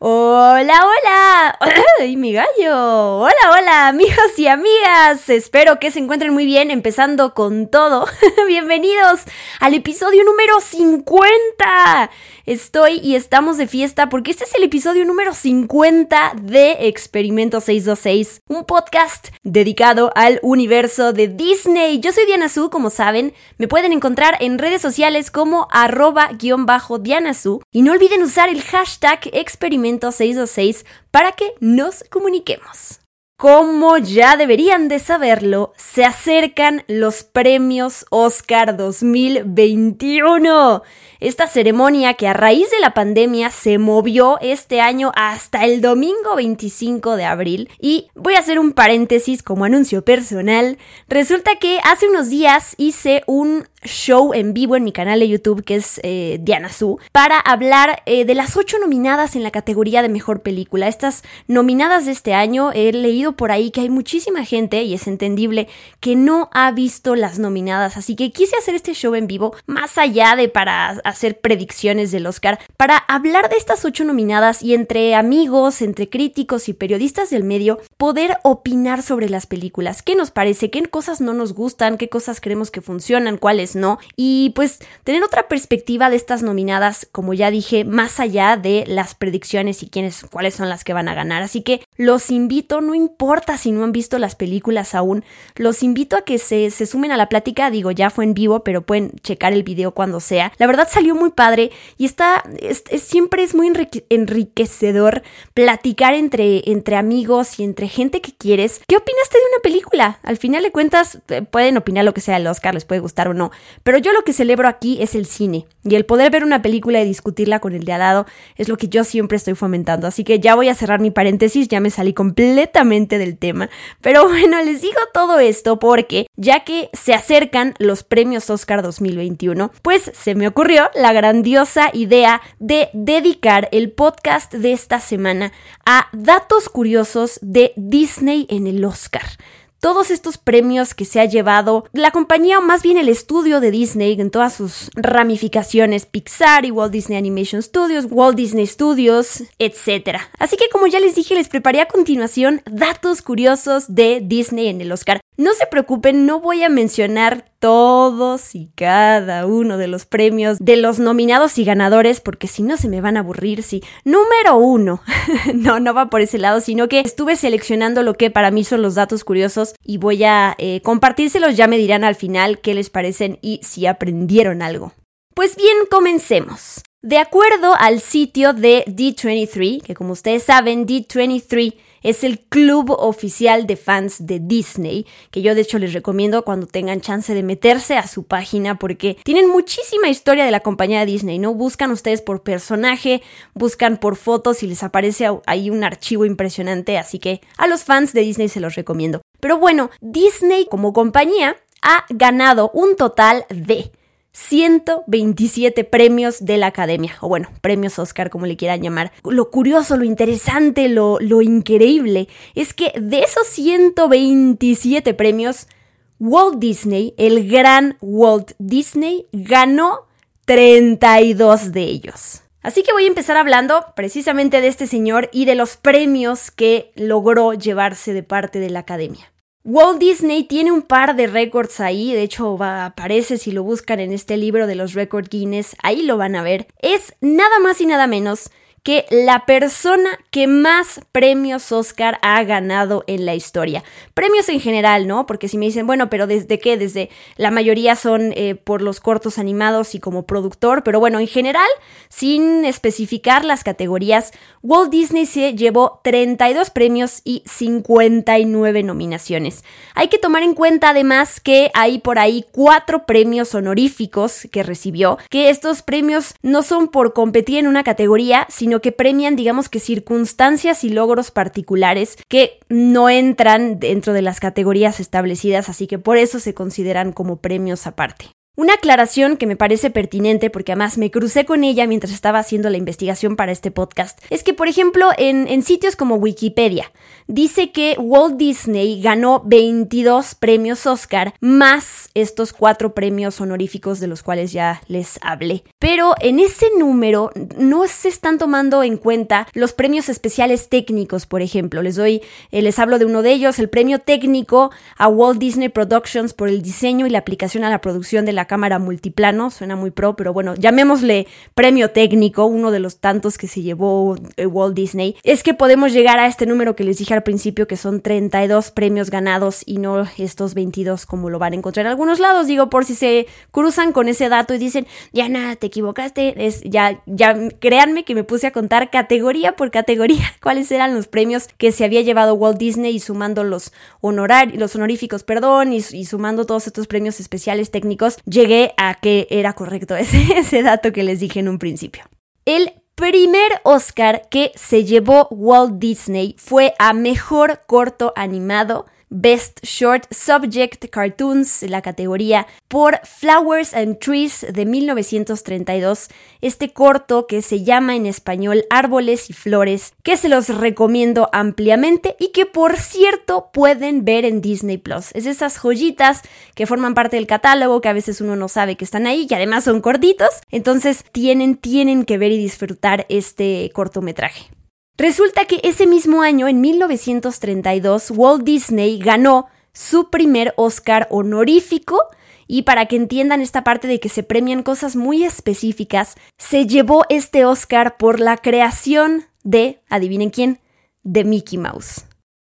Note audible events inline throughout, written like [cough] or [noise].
Hola, hola. [clears throat] ¡Ay, mi gallo! Hola, hola, amigos y amigas. Espero que se encuentren muy bien, empezando con todo. [laughs] Bienvenidos al episodio número 50. Estoy y estamos de fiesta porque este es el episodio número 50 de Experimento 626, un podcast dedicado al universo de Disney. Yo soy Diana Su, como saben. Me pueden encontrar en redes sociales como arroba-diana Su. Y no olviden usar el hashtag Experimento 626 para que nos comuniquemos. Como ya deberían de saberlo, se acercan los premios Oscar 2021. Esta ceremonia que a raíz de la pandemia se movió este año hasta el domingo 25 de abril. Y voy a hacer un paréntesis como anuncio personal. Resulta que hace unos días hice un show en vivo en mi canal de YouTube que es eh, Diana Su para hablar eh, de las ocho nominadas en la categoría de mejor película. Estas nominadas de este año he leído por ahí que hay muchísima gente y es entendible que no ha visto las nominadas, así que quise hacer este show en vivo más allá de para hacer predicciones del Oscar, para hablar de estas ocho nominadas y entre amigos, entre críticos y periodistas del medio poder opinar sobre las películas. ¿Qué nos parece? ¿Qué cosas no nos gustan? ¿Qué cosas creemos que funcionan? ¿Cuáles no. Y pues tener otra perspectiva de estas nominadas, como ya dije, más allá de las predicciones y quiénes, cuáles son las que van a ganar. Así que los invito, no importa si no han visto las películas aún, los invito a que se, se sumen a la plática. Digo, ya fue en vivo, pero pueden checar el video cuando sea. La verdad salió muy padre y está, siempre es muy enriquecedor platicar entre, entre amigos y entre gente que quieres. ¿Qué opinaste de una película? Al final de cuentas, eh, pueden opinar lo que sea el Oscar, les puede gustar o no, pero yo lo que celebro aquí es el cine y el poder ver una película y discutirla con el de al lado es lo que yo siempre estoy fomentando. Así que ya voy a cerrar mi paréntesis, ya me salí completamente del tema. Pero [laughs] bueno, les digo todo esto porque ya que se acercan los premios Oscar 2021, pues se me ocurrió la grandiosa idea de dedicar el podcast de esta semana a datos curiosos de Disney en el Oscar todos estos premios que se ha llevado la compañía o más bien el estudio de Disney en todas sus ramificaciones, Pixar y Walt Disney Animation Studios, Walt Disney Studios, etc. Así que como ya les dije, les preparé a continuación datos curiosos de Disney en el Oscar. No se preocupen, no voy a mencionar todos y cada uno de los premios de los nominados y ganadores porque si no se me van a aburrir. Sí, número uno, [laughs] no, no va por ese lado, sino que estuve seleccionando lo que para mí son los datos curiosos y voy a eh, compartírselos, ya me dirán al final qué les parecen y si aprendieron algo. Pues bien, comencemos. De acuerdo al sitio de D23, que como ustedes saben, D23 es el club oficial de fans de Disney, que yo de hecho les recomiendo cuando tengan chance de meterse a su página porque tienen muchísima historia de la compañía Disney, ¿no? Buscan ustedes por personaje, buscan por fotos y les aparece ahí un archivo impresionante, así que a los fans de Disney se los recomiendo. Pero bueno, Disney como compañía ha ganado un total de 127 premios de la academia, o bueno, premios Oscar, como le quieran llamar. Lo curioso, lo interesante, lo, lo increíble es que de esos 127 premios, Walt Disney, el gran Walt Disney, ganó 32 de ellos. Así que voy a empezar hablando precisamente de este señor y de los premios que logró llevarse de parte de la academia. Walt Disney tiene un par de récords ahí, de hecho aparece si lo buscan en este libro de los récords Guinness, ahí lo van a ver. Es nada más y nada menos que la persona que más premios Oscar ha ganado en la historia. Premios en general, ¿no? Porque si me dicen, bueno, pero ¿desde qué? Desde la mayoría son eh, por los cortos animados y como productor, pero bueno, en general, sin especificar las categorías, Walt Disney se llevó 32 premios y 59 nominaciones. Hay que tomar en cuenta además que hay por ahí cuatro premios honoríficos que recibió, que estos premios no son por competir en una categoría, sino sino que premian, digamos que circunstancias y logros particulares que no entran dentro de las categorías establecidas, así que por eso se consideran como premios aparte. Una aclaración que me parece pertinente, porque además me crucé con ella mientras estaba haciendo la investigación para este podcast, es que, por ejemplo, en, sitios como Wikipedia, dice que Walt Disney ganó 22 premios Oscar, más estos cuatro premios honoríficos de los cuales ya les hablé. Pero en ese número no se están tomando en cuenta los premios especiales técnicos, por ejemplo. Les doy, eh, les hablo de uno de ellos, el premio técnico a Walt Disney Productions por el diseño y la aplicación a la producción de la cámara multiplano, suena muy pro, pero bueno, llamémosle premio técnico, uno de los tantos que se llevó eh, Walt Disney, es que podemos llegar a este número que les dije al principio, que son 32 premios ganados y no estos 22 como lo van a encontrar en algunos lados, digo, por si se cruzan con ese dato y dicen, ya nada, te equivocaste, es, ya, ya, créanme que me puse a contar categoría por categoría [laughs] cuáles eran los premios que se había llevado Walt Disney y sumando los honorarios, los honoríficos, perdón, y, y sumando todos estos premios especiales técnicos, llegué a que era correcto [laughs] ese, dato que les dije en un principio. El primer Oscar que se llevó Walt Disney fue a Mejor Corto Animado Best Short Subject Cartoons, la categoría por Flowers and Trees de 1932, este corto que se llama en español Árboles y Flores, que se los recomiendo ampliamente y que por cierto pueden ver en Disney Plus. Es esas joyitas que forman parte del catálogo que a veces uno no sabe que están ahí y además son cortitos, entonces tienen, tienen que ver y disfrutar este cortometraje. Resulta que ese mismo año, en 1932, Walt Disney ganó su primer Oscar honorífico y para que entiendan esta parte de que se premian cosas muy específicas, se llevó este Oscar por la creación de, adivinen quién, de Mickey Mouse.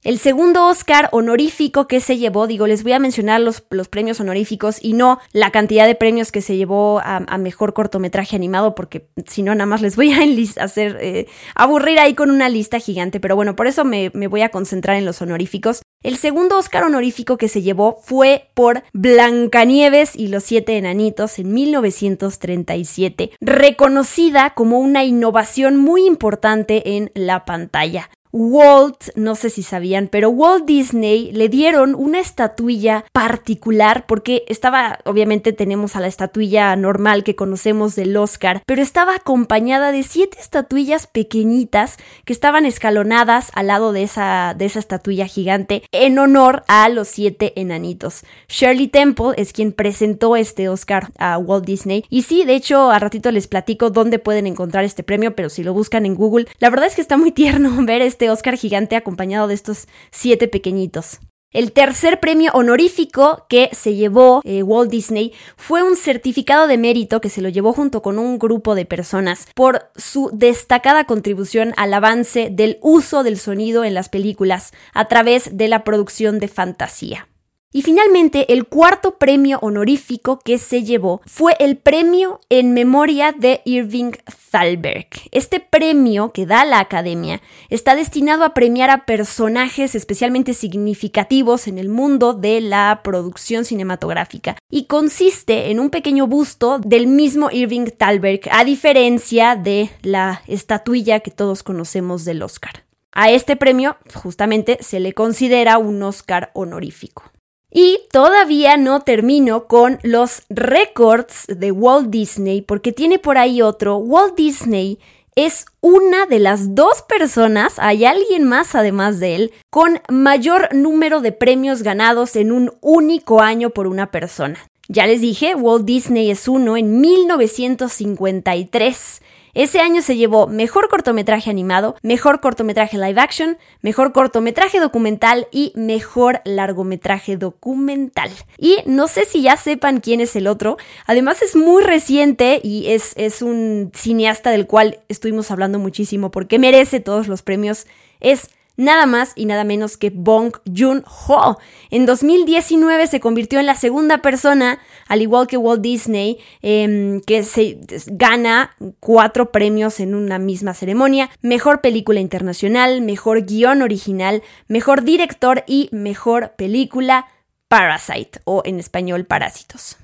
El segundo Oscar honorífico que se llevó, digo, les voy a mencionar los, los premios honoríficos y no la cantidad de premios que se llevó a, mejor cortometraje animado, porque si no, nada más les voy a [laughs] hacer eh, aburrir ahí con una lista gigante. Pero bueno, por eso me, me voy a concentrar en los honoríficos. El segundo Oscar honorífico que se llevó fue por Blancanieves y los siete enanitos en 1937, reconocida como una innovación muy importante en la pantalla. Walt, no sé si sabían, pero Walt Disney le dieron una estatuilla particular porque estaba, obviamente tenemos a la estatuilla normal que conocemos del Oscar, pero estaba acompañada de siete estatuillas pequeñitas que estaban escalonadas al lado de esa, de esa estatuilla gigante en honor a los siete enanitos. Shirley Temple es quien presentó este Oscar a Walt Disney y sí, de hecho, a ratito les platico dónde pueden encontrar este premio, pero si lo buscan en Google, la verdad es que está muy tierno [laughs] ver este Oscar gigante acompañado de estos siete pequeñitos. El tercer premio honorífico que se llevó eh, Walt Disney fue un certificado de mérito que se lo llevó junto con un grupo de personas por su destacada contribución al avance del uso del sonido en las películas a través de la producción de fantasía. Y finalmente, el cuarto premio honorífico que se llevó fue el premio en memoria de Irving Thalberg. Este premio que da la Academia está destinado a premiar a personajes especialmente significativos en el mundo de la producción cinematográfica y consiste en un pequeño busto del mismo Irving Thalberg, a diferencia de la estatuilla que todos conocemos del Oscar. A este premio justamente se le considera un Oscar honorífico. Y todavía no termino con los récords de Walt Disney porque tiene por ahí otro. Walt Disney es una de las dos personas, hay alguien más además de él, con mayor número de premios ganados en un único año por una persona. Ya les dije, Walt Disney es uno en 1953 ese año se llevó mejor cortometraje animado, mejor cortometraje live action, mejor cortometraje documental y mejor largometraje documental. Y no sé si ya sepan quién es el otro. Además es muy reciente y es, es un cineasta del cual estuvimos hablando muchísimo porque merece todos los premios. Es nada más y nada menos que Bong Joon-ho. En 2019 se convirtió en la segunda persona, al igual que Walt Disney, em, que se gana cuatro premios en una misma ceremonia. Mejor película internacional, mejor guion original, mejor director y mejor película Parasite, o en español Parásitos.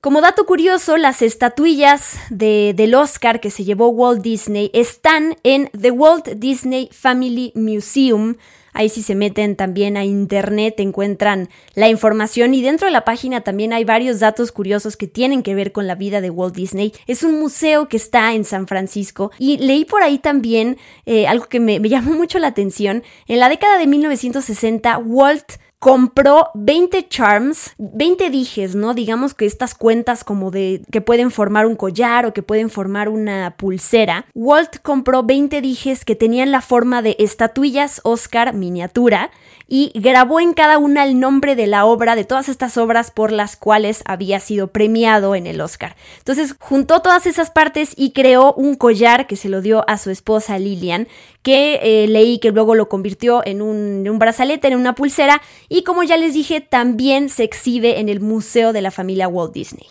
Como dato curioso, las estatuillas de, del Oscar que se llevó Walt Disney están en The Walt Disney Family Museum. Ahí si se meten también a internet encuentran la información y dentro de la página también hay varios datos curiosos que tienen que ver con la vida de Walt Disney. Es un museo que está en San Francisco y leí por ahí también eh, algo que me, me [laughs] llamó mucho la atención. En la década de 1960, Walt compró 20 charms, 20 dijes, ¿no? Digamos que estas cuentas como de que pueden formar un collar o que pueden formar una pulsera. Walt compró 20 dijes que tenían la forma de estatuillas Oscar miniatura y grabó en cada una el nombre de la obra, de todas estas obras por las cuales había sido premiado en el Oscar. Entonces juntó todas esas partes y creó un collar que se lo dio a su esposa Lillian, que eh, leí que luego lo convirtió en un, en un brazalete, en una pulsera, y como ya les dije, también se exhibe en el Museo de la Familia Walt Disney.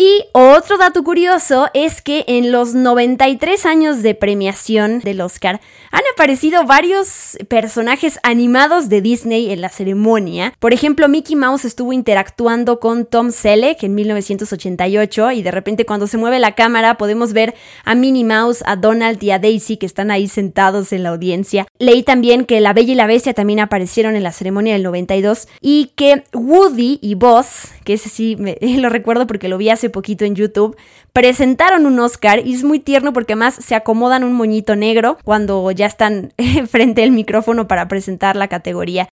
Y otro dato curioso es que en los 93 años de premiación del Oscar han aparecido varios personajes animados de Disney en la ceremonia. Por ejemplo, Mickey Mouse estuvo interactuando con Tom Selleck en 1988 y de repente cuando se mueve la cámara podemos ver a Minnie Mouse, a Donald y a Daisy que están ahí sentados en la audiencia. Leí también que La Bella y la Bestia también aparecieron en la ceremonia del 92 y que Woody y Buzz, que ese sí me, [laughs] lo recuerdo porque lo vi hace poquito en YouTube, presentaron un Oscar y es muy tierno porque además se acomodan un moñito negro cuando ya están [laughs] frente al micrófono para presentar la categoría.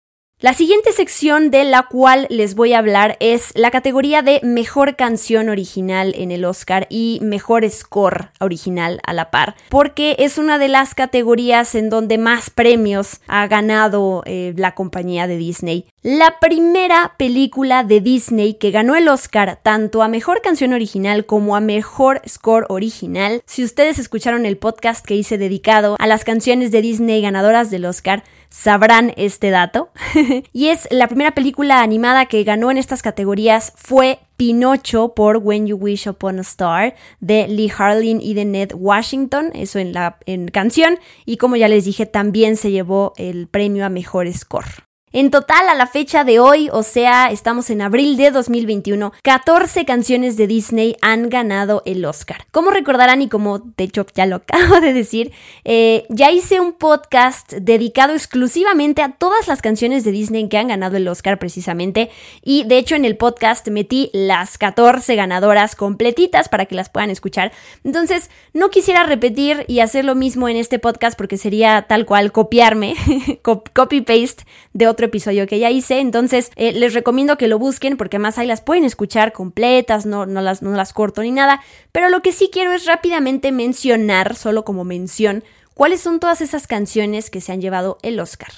La siguiente sección de la cual les voy a hablar es la categoría de mejor canción original en el Oscar y mejor score original a la par, porque es una de las categorías en donde más premios ha ganado eh, la compañía de Disney. La primera película de Disney que ganó el Oscar tanto a mejor canción original como a mejor score original. Si ustedes escucharon el podcast que hice dedicado a las canciones de Disney ganadoras del Oscar, sabrán este dato. [laughs] y es la primera película animada que ganó en estas categorías fue Pinocho por When You Wish Upon a Star de Lee Harlin y de Ned Washington, eso en la en canción y como ya les dije también se llevó el premio a mejor score. En total, a la fecha de hoy, o sea, estamos en abril de 2021, 14 canciones de Disney han ganado el Oscar. Como recordarán y como de hecho ya lo [laughs] acabo de decir, eh, ya hice un podcast dedicado exclusivamente a todas las canciones de Disney que han ganado el Oscar precisamente. Y de hecho en el podcast metí las 14 ganadoras completitas para que las puedan escuchar. Entonces, no quisiera repetir y hacer lo mismo en este podcast porque sería tal cual copiarme, [laughs] copy-paste de otro episodio que ya hice. Entonces, eh, les recomiendo que lo busquen porque más ahí las pueden escuchar completas, no, no, las, no las corto ni nada. Pero lo que sí quiero es rápidamente mencionar, solo como mención, cuáles son todas esas canciones que se han llevado el Oscar.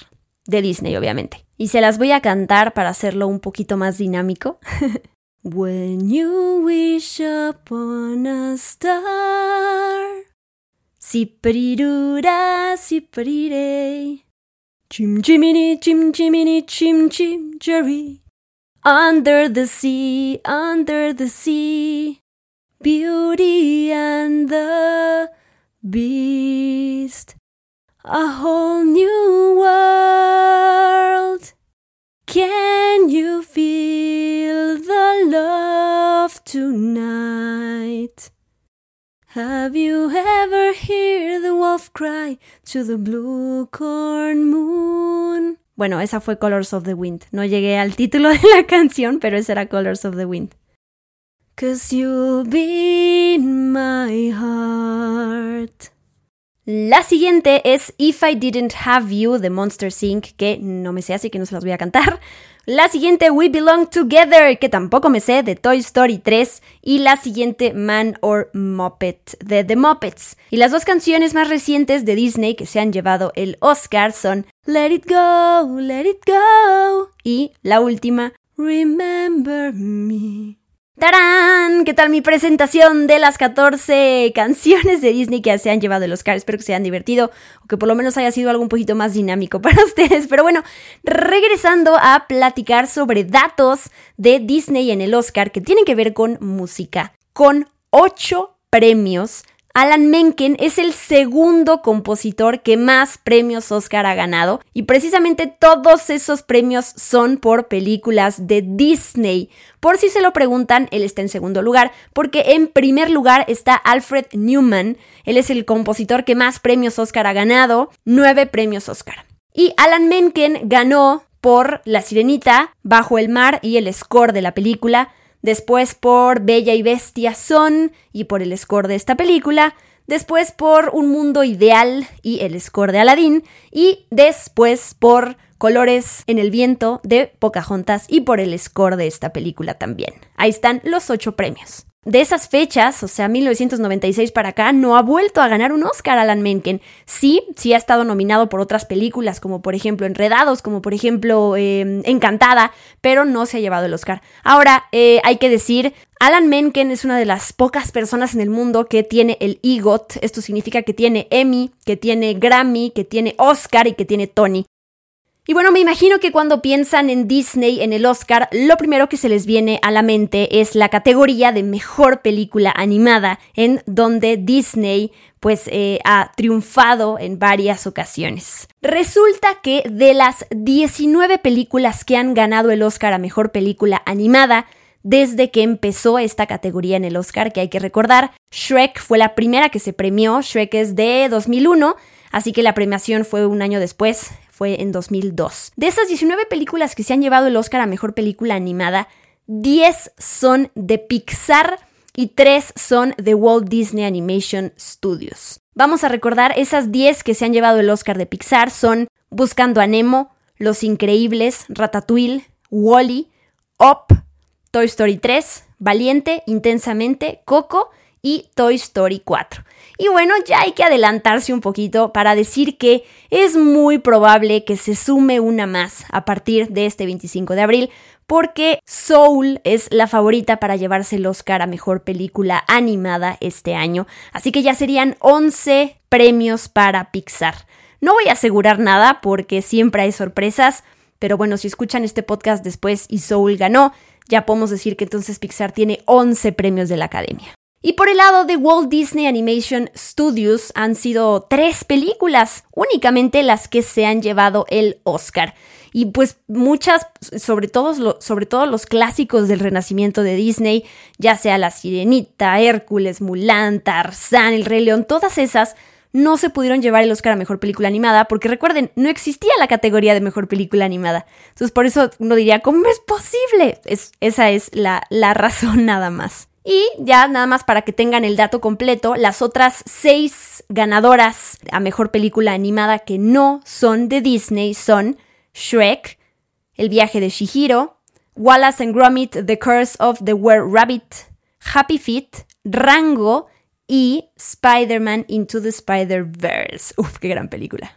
De Disney, obviamente. Y se las voy a cantar para hacerlo un poquito más dinámico. [laughs] When you wish upon a star. Si perirura, si. Chim Jiminy, Chim Jiminy, Chim Chim Jerry. Under the sea, under the sea. Beauty and the Beast. A whole new world. Can you feel the love tonight? Have you ever heard the wolf cry to the blue corn moon? Bueno, esa fue Colors of the Wind. No llegué al título de la canción, pero esa era Colors of the Wind. Cause been my heart. La siguiente es If I Didn't Have You de Monster Inc., que no me sé, así que no se las voy a cantar. La siguiente We Belong Together, que tampoco me sé, de Toy Story 3. Y la siguiente Man or Muppet, de The Muppets. Y las dos canciones más recientes de Disney que se han llevado el Oscar son Let It Go, Let It Go. Y la última, Remember Me. ¡Tarán! ¿Qué tal mi presentación de las 14 canciones de Disney que se han llevado el Oscar? Espero que se hayan divertido o que por lo menos haya sido algo un poquito más dinámico [laughs] para ustedes. Pero bueno, regresando a platicar sobre datos de Disney en el Oscar que tienen que ver con música, con 8 premios Alan Menken es el segundo compositor que más premios Oscar ha ganado y precisamente todos esos premios son por películas de Disney. Por si se lo preguntan, él está en segundo lugar porque en primer lugar está Alfred Newman. Él es el compositor que más premios Oscar ha ganado, nueve premios Oscar. Y Alan Menken ganó por La Sirenita, Bajo el Mar y el score de la película, después por Bella y Bestia Son y por el score de esta película, después por Un Mundo Ideal y el score de Aladdin, y después por Colores en el Viento de Pocahontas y por el score de esta película también. Ahí están los ocho premios de esas fechas, o sea, 1996 para acá, no ha vuelto a ganar un Oscar Alan Menken. Sí, sí ha estado nominado por otras películas, como por ejemplo Enredados, como por ejemplo em, Encantada, pero no se ha llevado el Oscar. Ahora, eh, hay que decir, Alan Menken es una de las pocas personas en el mundo que tiene el EGOT. Esto significa que tiene Emmy, que tiene Grammy, que tiene Oscar y que tiene Tony. Y bueno, me imagino que cuando piensan en Disney, en el Oscar, lo primero que se les viene a la mente es la categoría de mejor película animada, en donde Disney pues eh, ha triunfado en varias ocasiones. Resulta que de las 19 películas que han ganado el Oscar a mejor película animada, desde que empezó esta categoría en el Oscar, que hay que recordar, Shrek fue la primera que se premió, Shrek es de 2001, así que la premiación fue un año después, fue en 2002. De esas 19 películas que se han llevado el Oscar a Mejor Película Animada, 10 son de Pixar y 3 son de Walt Disney Animation Studios. Vamos a recordar esas 10 que se han llevado el Oscar de Pixar son Buscando a Nemo, Los Increíbles, Ratatouille, Wally, Up, Toy Story 3, Valiente, Intensamente, Coco y Toy Story 4. Y bueno, ya hay que adelantarse un poquito para decir que es muy probable que se sume una más a partir de este 25 de abril, porque Soul es la favorita para llevarse el Oscar a Mejor Película Animada este año, así que ya serían 11 premios para Pixar. No voy a asegurar nada porque siempre hay sorpresas, pero bueno, si escuchan este podcast después y Soul ganó, ya podemos decir que entonces Pixar tiene 11 premios de la Academia. Y por el lado de Walt Disney Animation Studios han sido tres películas, únicamente las que se han llevado el Oscar. Y pues muchas, sobre todo, sobre los clásicos del renacimiento de Disney, ya sea La Sirenita, Hércules, Mulan, Tarzán, El Rey León, todas esas no se pudieron llevar el Oscar a Mejor Película Animada, porque recuerden, no existía la categoría de Mejor Película Animada. Entonces por eso uno diría, ¿cómo es posible? Es, esa es la, la razón nada más. Y ya nada más para que tengan el dato completo, las otras seis ganadoras a mejor película animada que no son de Disney son Shrek, El viaje de Shihiro, Wallace and Gromit, The Curse of the Were Rabbit, Happy Feet, Rango y Spider-Man Into the Spider-Verse. Uf, qué gran película.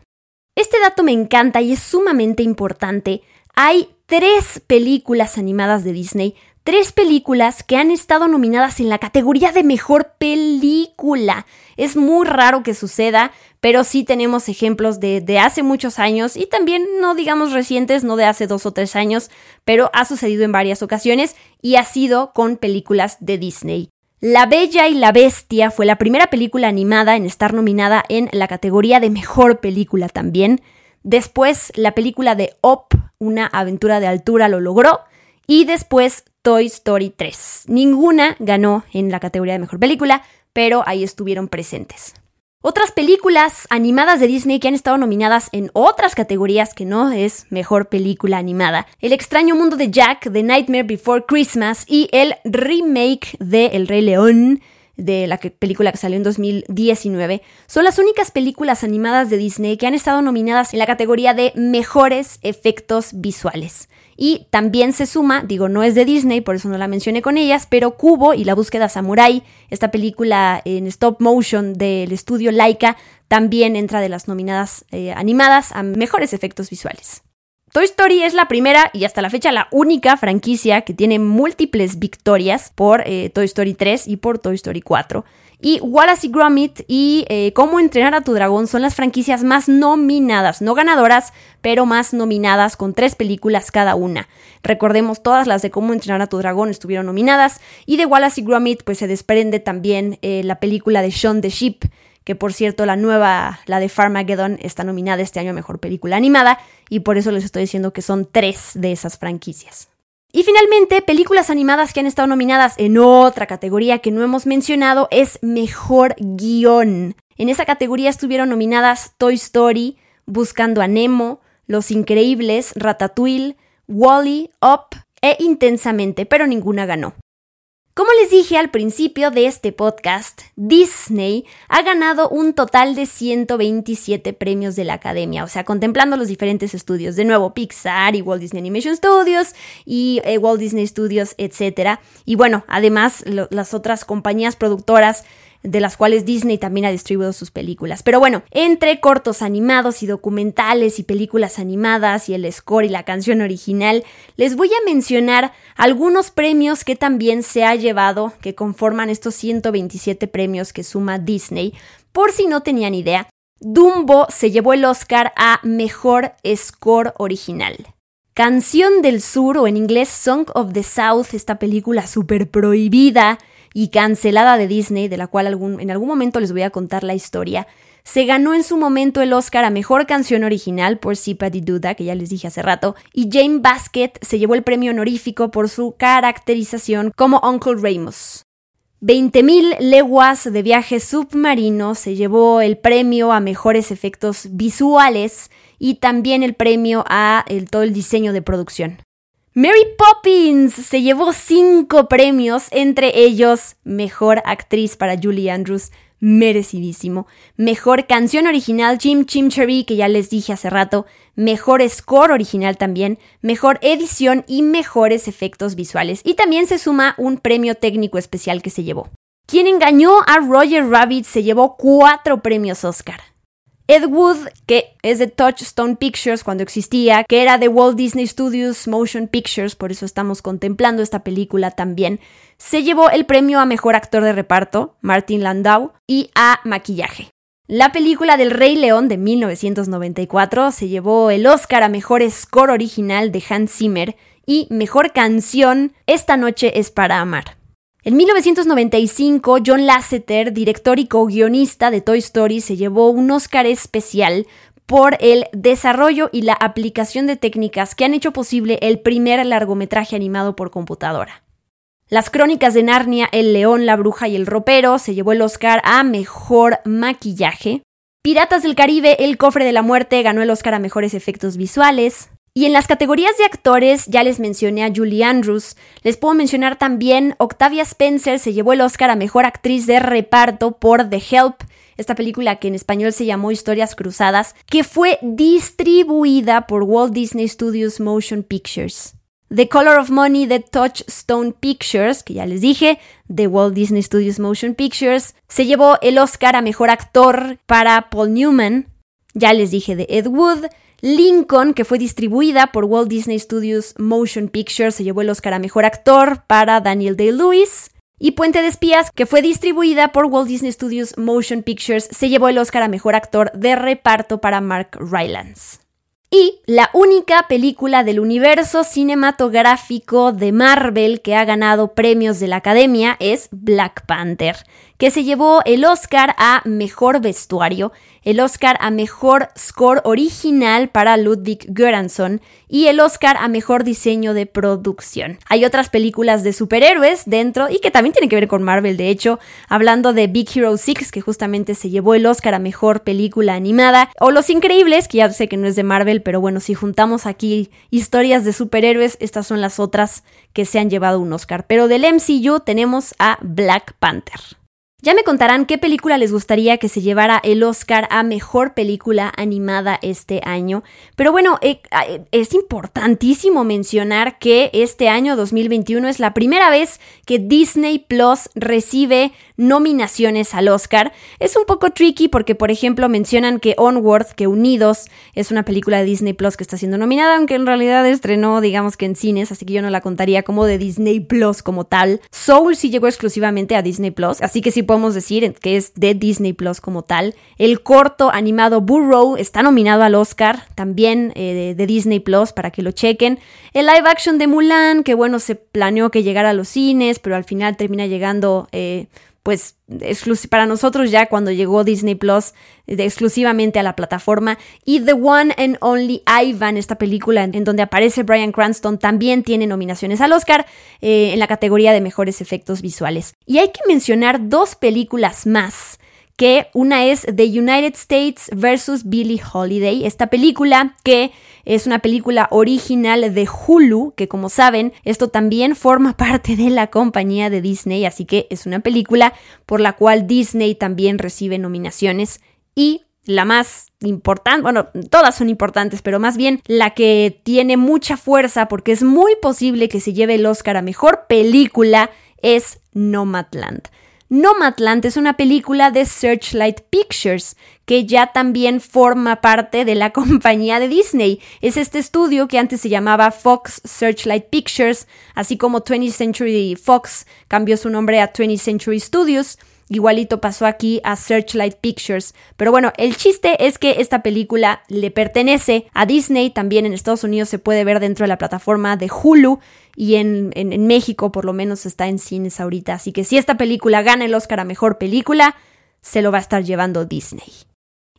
Este dato me encanta y es sumamente importante. Hay tres películas animadas de Disney tres películas que han estado nominadas en la categoría de mejor película. Es muy raro que suceda, pero sí tenemos ejemplos de, de, hace muchos años y también no digamos recientes, no de hace dos o tres años, pero ha sucedido en varias ocasiones y ha sido con películas de Disney. La Bella y la Bestia fue la primera película animada en estar nominada en la categoría de mejor película también. Después, la película de Op, una aventura de altura, lo logró. Y después Toy Story 3. Ninguna ganó en la categoría de mejor película, pero ahí estuvieron presentes. Otras películas animadas de Disney que han estado nominadas en otras categorías que no es mejor película animada. El extraño mundo de Jack, The Nightmare Before Christmas y el remake de El Rey León de la película que salió en 2019, son las únicas películas animadas de Disney que han estado nominadas en la categoría de mejores efectos visuales. Y también se suma, digo, no es de Disney, por eso no la mencioné con ellas, pero Cubo y la búsqueda samurai, esta película en stop motion del estudio Laika, también entra de las nominadas eh, animadas a mejores efectos visuales. Toy Story es la primera y hasta la fecha la única franquicia que tiene múltiples victorias por eh, Toy Story 3 y por Toy Story 4. Y Wallace y Gromit y eh, Cómo entrenar a tu dragón son las franquicias más nominadas, no ganadoras, pero más nominadas con tres películas cada una. Recordemos, todas las de Cómo entrenar a tu dragón estuvieron nominadas y de Wallace y Gromit pues se desprende también eh, la película de Shaun the Sheep, que por cierto la nueva, la de Farmageddon, está nominada este año a Mejor Película Animada y por eso les estoy diciendo que son tres de esas franquicias. Y finalmente, películas animadas que han estado nominadas en otra categoría que no hemos mencionado es Mejor Guión. En esa categoría estuvieron nominadas Toy Story, Buscando a Nemo, Los Increíbles, Ratatouille, Wally, Up e Intensamente, pero ninguna ganó. Como les dije al principio de este podcast, Disney ha ganado un total de 127 premios de la Academia, o sea, contemplando los diferentes estudios, de nuevo Pixar y Walt Disney Animation Studios y eh, Walt Disney Studios, etc. Y bueno, además las otras compañías productoras de las cuales Disney también ha distribuido sus películas. Pero bueno, entre cortos animados y documentales y películas animadas y el score y la canción original, les voy a mencionar algunos premios que también se ha llevado, que conforman estos 127 premios que suma Disney. Por si no tenían idea, Dumbo se llevó el Oscar a Mejor Score Original. Canción del Sur o en inglés Song of the South, esta película súper prohibida y cancelada de Disney, de la cual en algún momento les voy a contar la historia, se ganó en su momento el Oscar a Mejor Canción Original por Sipati Duda, que ya les dije hace rato, y Jane Basket se llevó el premio honorífico por su caracterización como Uncle Ramos. 20.000 leguas de viaje submarino se llevó el premio a mejores efectos visuales y también el premio a todo el diseño de producción. Mary Poppins se llevó cinco premios, entre ellos Mejor Actriz para Julie Andrews, merecidísimo. Mejor Canción Original Chim Chim Cherry, que ya les dije hace rato. Mejor Score Original también. Mejor Edición y Mejores Efectos Visuales. Y también se suma un premio técnico especial que se llevó. Quien engañó a Roger Rabbit se llevó cuatro premios Oscar. Ed Wood, que es de Touchstone Pictures cuando existía, que era de Walt Disney Studios Motion Pictures, por eso estamos contemplando esta película también, se llevó el premio a Mejor Actor de Reparto, Martin Landau, y a Maquillaje. La película del Rey León de 1994 se llevó el Oscar a Mejor Score Original de Hans Zimmer y Mejor Canción Esta Noche es para Amar. En 1995, John Lasseter, director y co-guionista de Toy Story, se llevó un Oscar especial por el desarrollo y la aplicación de técnicas que han hecho posible el primer largometraje animado por computadora. Las crónicas de Narnia, El león, la bruja y el ropero se llevó el Oscar a Mejor Maquillaje. Piratas del Caribe, El cofre de la muerte ganó el Oscar a Mejores Efectos Visuales. Y en las categorías de actores, ya les mencioné a Julie Andrews, les puedo mencionar también Octavia Spencer se llevó el Oscar a Mejor Actriz de Reparto por The Help, esta película que en español se llamó Historias Cruzadas, que fue distribuida por Walt Disney Studios Motion Pictures. The Color of Money de Touchstone Pictures, que ya les dije, de Walt Disney Studios Motion Pictures, se llevó el Oscar a Mejor Actor para Paul Newman, ya les dije de Ed Wood, Lincoln, que fue distribuida por Walt Disney Studios Motion Pictures, se llevó el Oscar a Mejor Actor para Daniel Day-Lewis. Y Puente de Espías, que fue distribuida por Walt Disney Studios Motion Pictures, se llevó el Oscar a Mejor Actor de Reparto para Mark Rylance. Y la única película del universo cinematográfico de Marvel que ha ganado premios de la Academia es Black Panther, que se llevó el Oscar a Mejor Vestuario el Oscar a Mejor Score Original para Ludwig Göransson y el Oscar a Mejor Diseño de Producción. Hay otras películas de superhéroes dentro y que también tienen que ver con Marvel, de hecho, hablando de Big Hero 6, que justamente se llevó el Oscar a Mejor Película Animada, o Los Increíbles, que ya sé que no es de Marvel, pero bueno, si juntamos aquí historias de superhéroes, estas son las otras que se han llevado un Oscar. Pero del MCU tenemos a Black Panther. Ya me contarán qué película les gustaría que se llevara el Oscar a Mejor Película Animada este año. Pero bueno, eh, eh, es importantísimo mencionar que este año 2021 es la primera vez que Disney Plus recibe nominaciones al Oscar. Es un poco tricky porque, por ejemplo, mencionan que Onward, que Unidos, es una película de Disney Plus que está siendo nominada, aunque en realidad estrenó, digamos que en cines, así que yo no la contaría como de Disney Plus como tal. Soul sí llegó exclusivamente a Disney Plus, así que sí podemos decir que es de Disney Plus como tal. El corto animado Burrow está nominado al Oscar, también eh, de, Disney Plus, para que lo chequen. El live action de Mulan, que bueno, se planeó que llegara a los cines, pero al final termina llegando... Eh, pues para nosotros ya cuando llegó Disney Plus exclusivamente a la plataforma y The One and Only Ivan, esta película en, donde aparece Brian Cranston, también tiene nominaciones al Oscar eh, en la categoría de mejores efectos visuales. Y hay que mencionar dos películas más que una es The United States vs. Billie Holiday, esta película que es una película original de Hulu, que como saben, esto también forma [laughs] parte de la compañía de Disney, así que es una película por la cual Disney también recibe nominaciones y la más importante, bueno, todas son importantes, pero más bien la que tiene mucha fuerza porque es muy posible que se lleve el Oscar a mejor película es Nomadland. Nomadland es una película de Searchlight Pictures, que ya también forma parte de la [laughs] compañía de Disney. Es este estudio que antes se llamaba Fox Searchlight Pictures, así como 20th Century Fox cambió su nombre a 20th Century Studios. Igualito pasó aquí a Searchlight Pictures. Pero bueno, el chiste es que esta película le pertenece a Disney. También en Estados Unidos se puede ver dentro de la plataforma de Hulu. Y en, en, México por lo menos está en cines ahorita. Así que si esta película gana el Oscar a Mejor Película, se lo va a estar llevando Disney.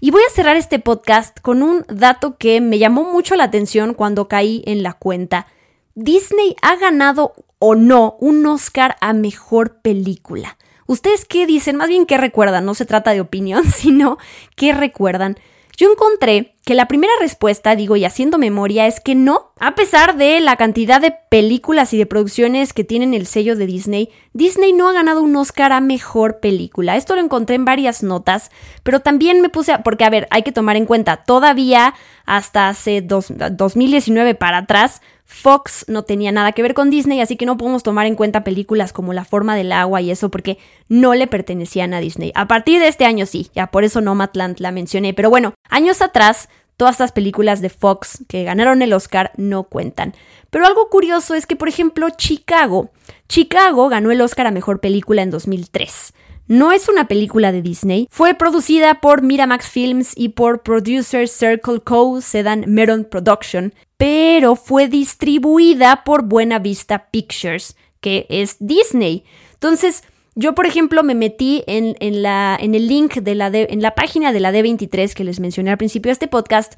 Y voy a cerrar este podcast con un dato que me llamó mucho la atención cuando caí en la cuenta. Disney ha ganado o no un Oscar a Mejor Película. ¿Ustedes qué dicen? Más bien, ¿qué recuerdan? No se trata de opinión, [laughs] sino ¿qué recuerdan? Yo encontré que la primera respuesta, digo, y haciendo memoria, es que no. A pesar de la cantidad de películas y de producciones que tienen el sello de Disney, Disney no ha ganado un Oscar a mejor película. Esto lo encontré en varias notas, pero también me puse a. Porque, a ver, hay que tomar en cuenta, todavía hasta hace 2019 para atrás, Fox no tenía nada que ver con Disney, así que no podemos tomar en cuenta películas como La forma del agua y eso porque no le pertenecían a Disney. A partir de este año sí, ya por eso Nomadland la mencioné, pero bueno, años atrás todas estas películas de Fox que ganaron el Oscar no cuentan. Pero algo curioso es que, por ejemplo, Chicago. Chicago ganó el Oscar a Mejor Película en 2003. No es una película de Disney. Fue producida por Miramax Films y por Producer Circle Co. Sedan Meron Production, pero fue distribuida por Buena Vista Pictures, que es Disney. Entonces, yo, por ejemplo, me metí en, el link de la en la página de la D23 que les mencioné al principio de este podcast,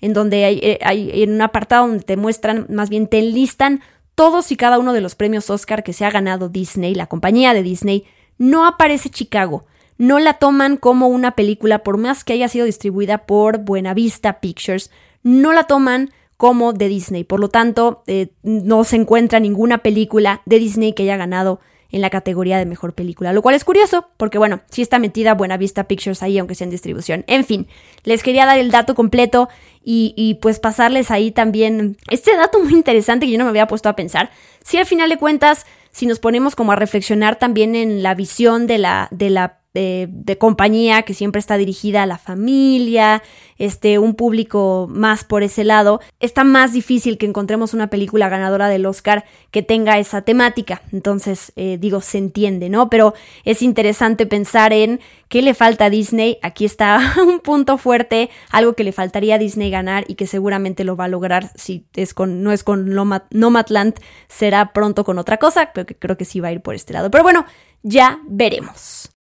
en donde hay, eh, hay en un apartado donde te muestran, más bien te enlistan todos y cada uno de los premios Oscar que se ha ganado Disney, la compañía de Disney no aparece Chicago. No la toman como una película, por más que haya sido distribuida por Buenavista Pictures, no la toman como de Disney. Por lo tanto, eh, no se encuentra ninguna película de Disney que haya ganado en la categoría de mejor película, lo cual es curioso porque bueno, sí está metida Buenavista Pictures ahí, aunque sea en distribución. En fin, les quería dar el dato completo y, y, pues pasarles ahí también este dato muy interesante que yo no me había puesto a pensar. Si al final de cuentas si nos ponemos como a reflexionar también en la visión de la, de la de, compañía que siempre está dirigida a la familia, este, un público más por ese lado, está más difícil que encontremos una película ganadora del Oscar que tenga esa temática. Entonces, eh, digo, se entiende, ¿no? Pero es interesante pensar en qué le falta a Disney. Aquí está [laughs] un punto fuerte, algo que le faltaría a Disney ganar y que seguramente lo va a lograr si es con, no es con Nomadland, será pronto con otra cosa, pero que creo que sí va a ir por este lado. Pero bueno, ya veremos.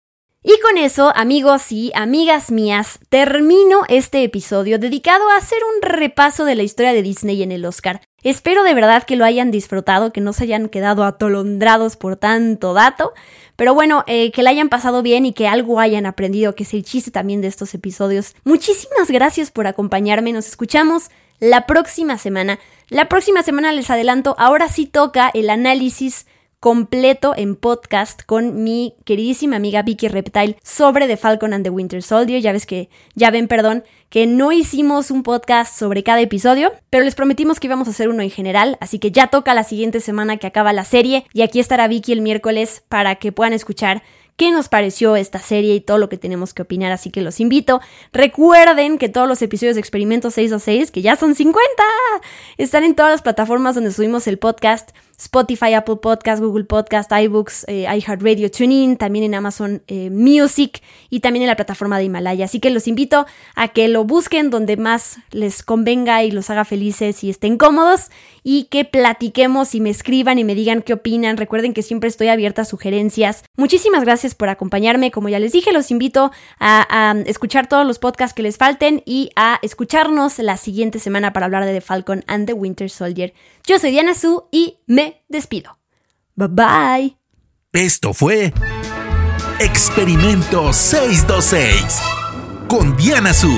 Y con eso, amigos y amigas mías, termino este episodio dedicado a hacer un repaso de la historia de Disney en el Oscar. Espero de verdad que lo hayan disfrutado, que no se hayan quedado atolondrados por tanto dato, pero bueno, eh, que la hayan pasado bien y que algo hayan aprendido, que es el chiste también de estos episodios. Muchísimas gracias por acompañarme, nos escuchamos la próxima semana. La próxima semana les adelanto, ahora sí toca el análisis completo en podcast con mi queridísima amiga Vicky Reptile sobre The Falcon and the Winter Soldier. Ya ves que, ya ven, perdón, que no hicimos un podcast sobre cada episodio, pero les prometimos que íbamos a hacer uno en general, así que ya toca la siguiente semana que acaba la serie y aquí estará Vicky el miércoles para que puedan escuchar qué nos pareció esta serie y todo lo que tenemos que opinar, así que los invito. Recuerden que todos los episodios de Experimento 626, que ya son 50, están en todas las plataformas donde subimos el podcast. Spotify, Apple Podcast, Google Podcast, iBooks, eh, iHeartRadio, TuneIn, también en Amazon eh, Music y también en la plataforma de Himalaya. Así que los invito a que lo busquen donde más les convenga y los haga felices y estén cómodos y que platiquemos y me escriban y me digan qué opinan. Recuerden que siempre estoy abierta a sugerencias. Muchísimas gracias por acompañarme. Como ya les dije, los invito a, a escuchar todos los podcasts que les falten y a escucharnos la siguiente semana para hablar de The Falcon and the Winter Soldier. Yo soy Diana Su y me despido. Bye bye. Esto fue Experimento 626 con Diana Su.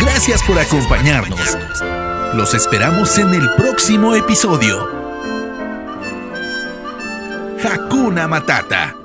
Gracias por acompañarnos. Los esperamos en el próximo episodio. Hakuna Matata.